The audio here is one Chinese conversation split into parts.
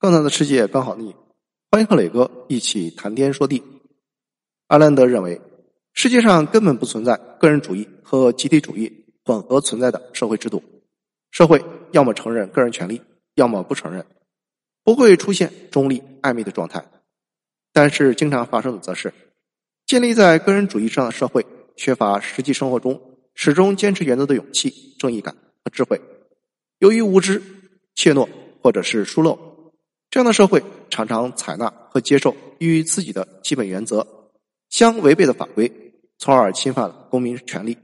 更大的世界刚好你，欢迎和磊哥一起谈天说地。阿兰德认为，世界上根本不存在个人主义和集体主义混合存在的社会制度，社会要么承认个人权利，要么不承认，不会出现中立暧昧的状态。但是经常发生的则是，建立在个人主义上的社会缺乏实际生活中始终坚持原则的勇气、正义感和智慧，由于无知、怯懦或者是疏漏。这样的社会常常采纳和接受与自己的基本原则相违背的法规，从而侵犯了公民权利，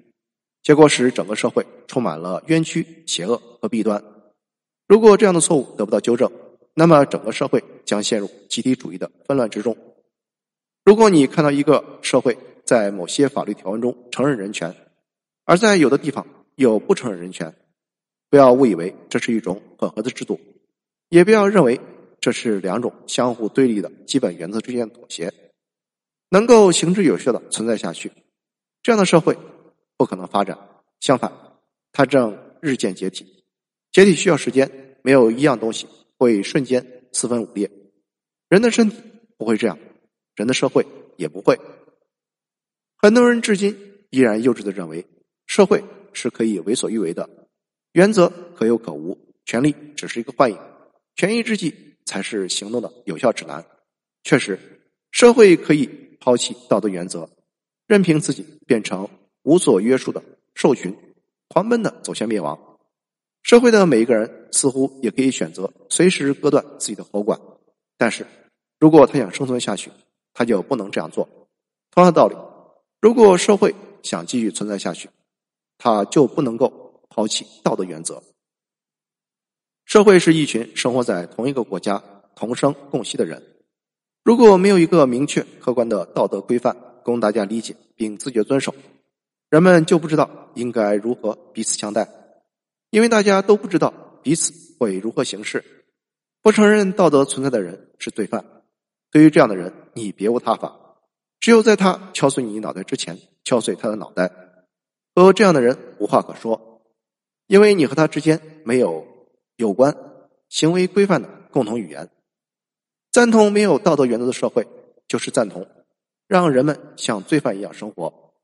结果使整个社会充满了冤屈、邪恶和弊端。如果这样的错误得不到纠正，那么整个社会将陷入集体主义的纷乱之中。如果你看到一个社会在某些法律条文中承认人权，而在有的地方又不承认人权，不要误以为这是一种混合的制度，也不要认为。这是两种相互对立的基本原则之间的妥协，能够行之有效的存在下去。这样的社会不可能发展，相反，它正日渐解体。解体需要时间，没有一样东西会瞬间四分五裂。人的身体不会这样，人的社会也不会。很多人至今依然幼稚的认为，社会是可以为所欲为的，原则可有可无，权力只是一个幻影，权宜之计。才是行动的有效指南。确实，社会可以抛弃道德原则，任凭自己变成无所约束的兽群，狂奔的走向灭亡。社会的每一个人似乎也可以选择随时割断自己的喉管，但是如果他想生存下去，他就不能这样做。同样的道理，如果社会想继续存在下去，他就不能够抛弃道德原则。社会是一群生活在同一个国家、同生共息的人。如果没有一个明确客观的道德规范供大家理解并自觉遵守，人们就不知道应该如何彼此相待，因为大家都不知道彼此会如何行事。不承认道德存在的人是罪犯。对于这样的人，你别无他法，只有在他敲碎你脑袋之前敲碎他的脑袋。和这样的人无话可说，因为你和他之间没有。有关行为规范的共同语言，赞同没有道德原则的社会，就是赞同让人们像罪犯一样生活。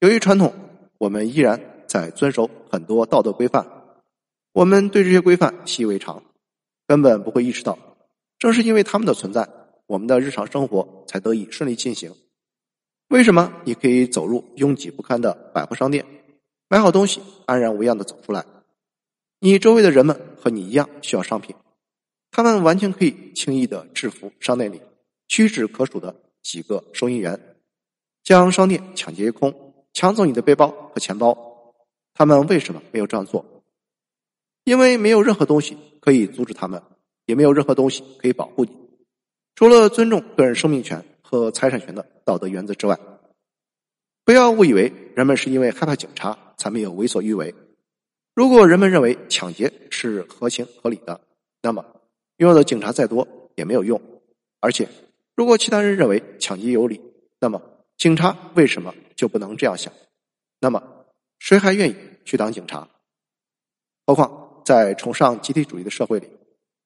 由于传统，我们依然在遵守很多道德规范，我们对这些规范习以为常，根本不会意识到，正是因为他们的存在，我们的日常生活才得以顺利进行。为什么你可以走入拥挤不堪的百货商店，买好东西，安然无恙的走出来？你周围的人们和你一样需要商品，他们完全可以轻易的制服商店里屈指可数的几个收银员，将商店抢劫一空，抢走你的背包和钱包。他们为什么没有这样做？因为没有任何东西可以阻止他们，也没有任何东西可以保护你，除了尊重个人生命权和财产权的道德原则之外。不要误以为人们是因为害怕警察才没有为所欲为。如果人们认为抢劫是合情合理的，那么拥有的警察再多也没有用。而且，如果其他人认为抢劫有理，那么警察为什么就不能这样想？那么，谁还愿意去当警察？何况在崇尚集体主义的社会里，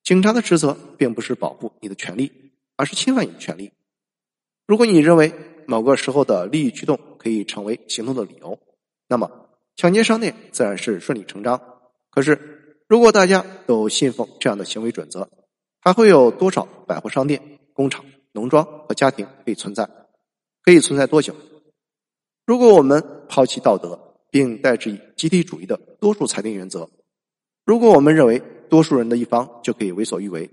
警察的职责并不是保护你的权利，而是侵犯你的权利。如果你认为某个时候的利益驱动可以成为行动的理由，那么。抢劫商店自然是顺理成章，可是如果大家都信奉这样的行为准则，还会有多少百货商店、工厂、农庄和家庭可以存在？可以存在多久？如果我们抛弃道德，并代之以集体主义的多数裁定原则，如果我们认为多数人的一方就可以为所欲为，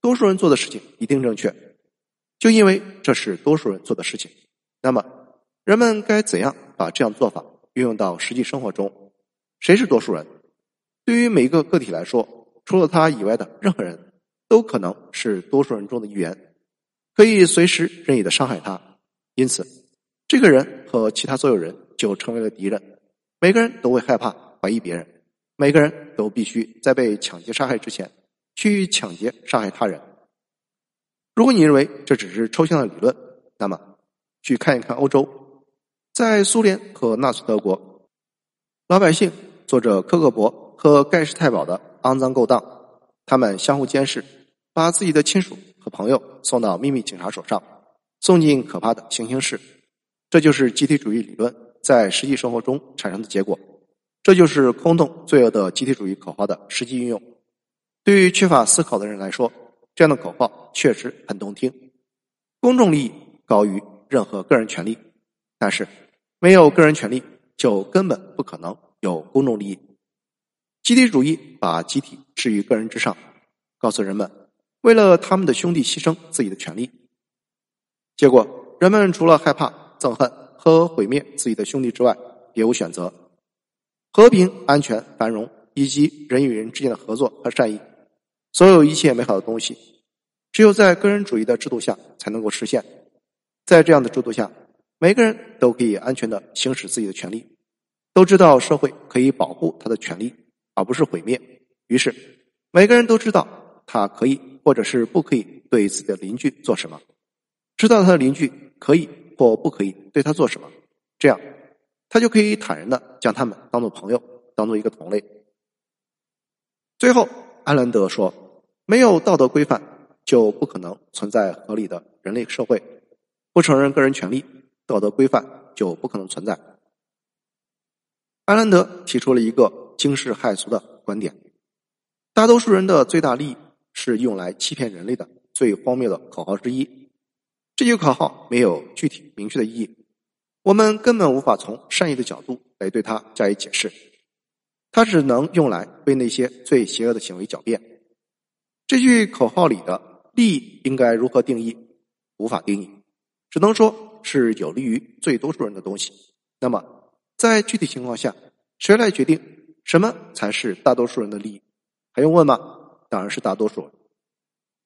多数人做的事情一定正确，就因为这是多数人做的事情，那么人们该怎样把这样做法？运用到实际生活中，谁是多数人？对于每一个个体来说，除了他以外的任何人，都可能是多数人中的一员，可以随时任意的伤害他。因此，这个人和其他所有人就成为了敌人。每个人都会害怕怀疑别人，每个人都必须在被抢劫杀害之前去抢劫杀害他人。如果你认为这只是抽象的理论，那么去看一看欧洲。在苏联和纳粹德国，老百姓做着科克勃和盖世太保的肮脏勾当，他们相互监视，把自己的亲属和朋友送到秘密警察手上，送进可怕的行刑室。这就是集体主义理论在实际生活中产生的结果。这就是空洞罪恶的集体主义口号的实际运用。对于缺乏思考的人来说，这样的口号确实很动听。公众利益高于任何个人权利，但是没有个人权利，就根本不可能有公众利益。集体主义把集体置于个人之上，告诉人们为了他们的兄弟牺牲自己的权利。结果，人们除了害怕、憎恨和毁灭自己的兄弟之外，别无选择。和平、安全、繁荣以及人与人之间的合作和善意，所有一切美好的东西，只有在个人主义的制度下才能够实现。在这样的制度下，每个人都可以安全的行使自己的权利，都知道社会可以保护他的权利，而不是毁灭。于是，每个人都知道他可以或者是不可以对自己的邻居做什么，知道他的邻居可以或不可以对他做什么。这样。他就可以坦然的将他们当做朋友，当做一个同类。最后，安兰德说：“没有道德规范，就不可能存在合理的人类社会；不承认个人权利，道德规范就不可能存在。”安兰德提出了一个惊世骇俗的观点：大多数人的最大利益是用来欺骗人类的最荒谬的口号之一。这句口号没有具体明确的意义。我们根本无法从善意的角度来对它加以解释，它只能用来为那些最邪恶的行为狡辩。这句口号里的利益应该如何定义？无法定义，只能说是有利于最多数人的东西。那么，在具体情况下，谁来决定什么才是大多数人的利益？还用问吗？当然是大多数人。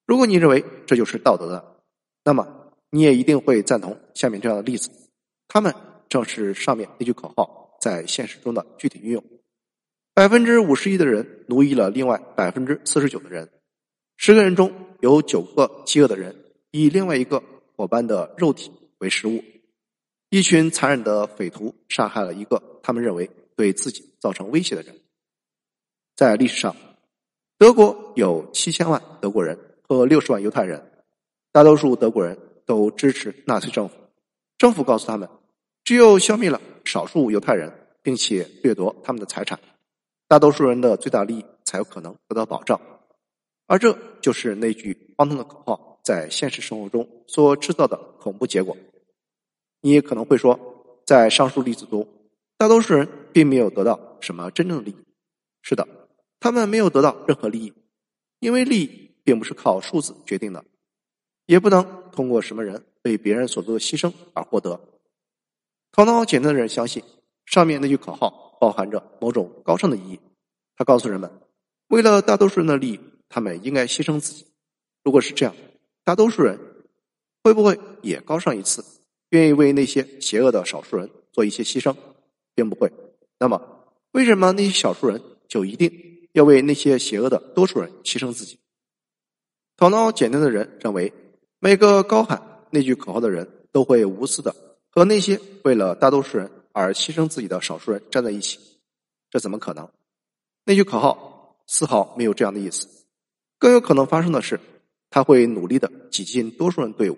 如果你认为这就是道德的，那么你也一定会赞同下面这样的例子。他们正是上面那句口号在现实中的具体运用。百分之五十一的人奴役了另外百分之四十九的人，十个人中有九个饥饿的人以另外一个伙伴的肉体为食物。一群残忍的匪徒杀害了一个他们认为对自己造成威胁的人。在历史上，德国有七千万德国人和六十万犹太人，大多数德国人都支持纳粹政府。政府告诉他们，只有消灭了少数犹太人，并且掠夺他们的财产，大多数人的最大利益才有可能得到保障。而这就是那句荒唐的口号在现实生活中所制造的恐怖结果。你也可能会说，在上述例子中，大多数人并没有得到什么真正的利益。是的，他们没有得到任何利益，因为利益并不是靠数字决定的，也不能通过什么人。为别人所做的牺牲而获得。头脑简单的人相信上面那句口号包含着某种高尚的意义。他告诉人们，为了大多数人的利益，他们应该牺牲自己。如果是这样，大多数人会不会也高尚一次，愿意为那些邪恶的少数人做一些牺牲？并不会。那么，为什么那些少数人就一定要为那些邪恶的多数人牺牲自己？头脑简单的人认为，每个高喊。那句口号的人都会无私的和那些为了大多数人而牺牲自己的少数人站在一起，这怎么可能？那句口号丝毫没有这样的意思。更有可能发生的是，他会努力的挤进多数人队伍，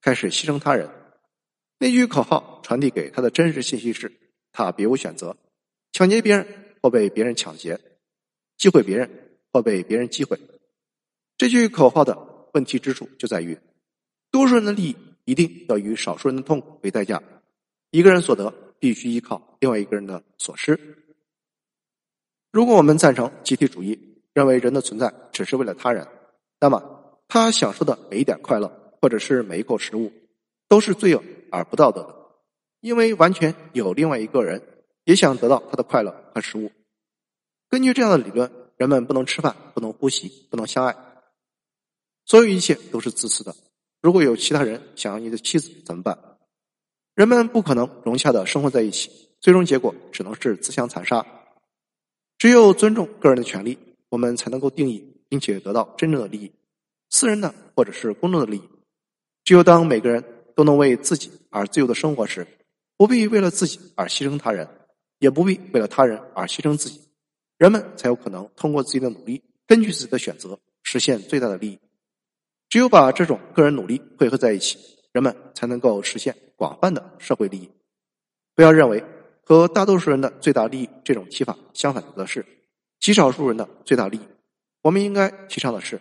开始牺牲他人。那句口号传递给他的真实信息是：他别无选择，抢劫别人或被别人抢劫，击毁别人或被别人击毁。这句口号的问题之处就在于。多数人的利益一定要以少数人的痛苦为代价，一个人所得必须依靠另外一个人的所失。如果我们赞成集体主义，认为人的存在只是为了他人，那么他享受的每一点快乐，或者是每一口食物，都是罪恶而不道德的，因为完全有另外一个人也想得到他的快乐和食物。根据这样的理论，人们不能吃饭，不能呼吸，不能相爱，所有一切都是自私的。如果有其他人想要你的妻子怎么办？人们不可能融洽的生活在一起，最终结果只能是自相残杀。只有尊重个人的权利，我们才能够定义并且得到真正的利益，私人的或者是公众的利益。只有当每个人都能为自己而自由的生活时，不必为了自己而牺牲他人，也不必为了他人而牺牲自己，人们才有可能通过自己的努力，根据自己的选择，实现最大的利益。只有把这种个人努力汇合在一起，人们才能够实现广泛的社会利益。不要认为和大多数人的最大利益这种提法相反的是极少数人的最大利益。我们应该提倡的是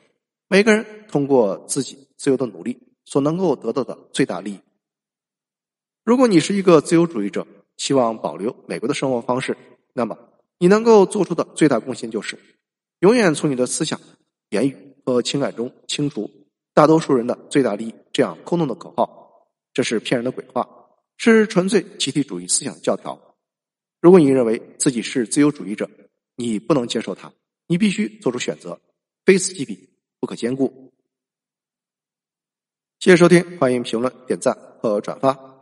每个人通过自己自由的努力所能够得到的最大利益。如果你是一个自由主义者，希望保留美国的生活方式，那么你能够做出的最大贡献就是永远从你的思想、言语和情感中清除。大多数人的最大利益，这样空洞的口号，这是骗人的鬼话，是纯粹集体主义思想教条。如果你认为自己是自由主义者，你不能接受它，你必须做出选择，非此即彼，可兼顾。谢谢收听，欢迎评论、点赞和转发。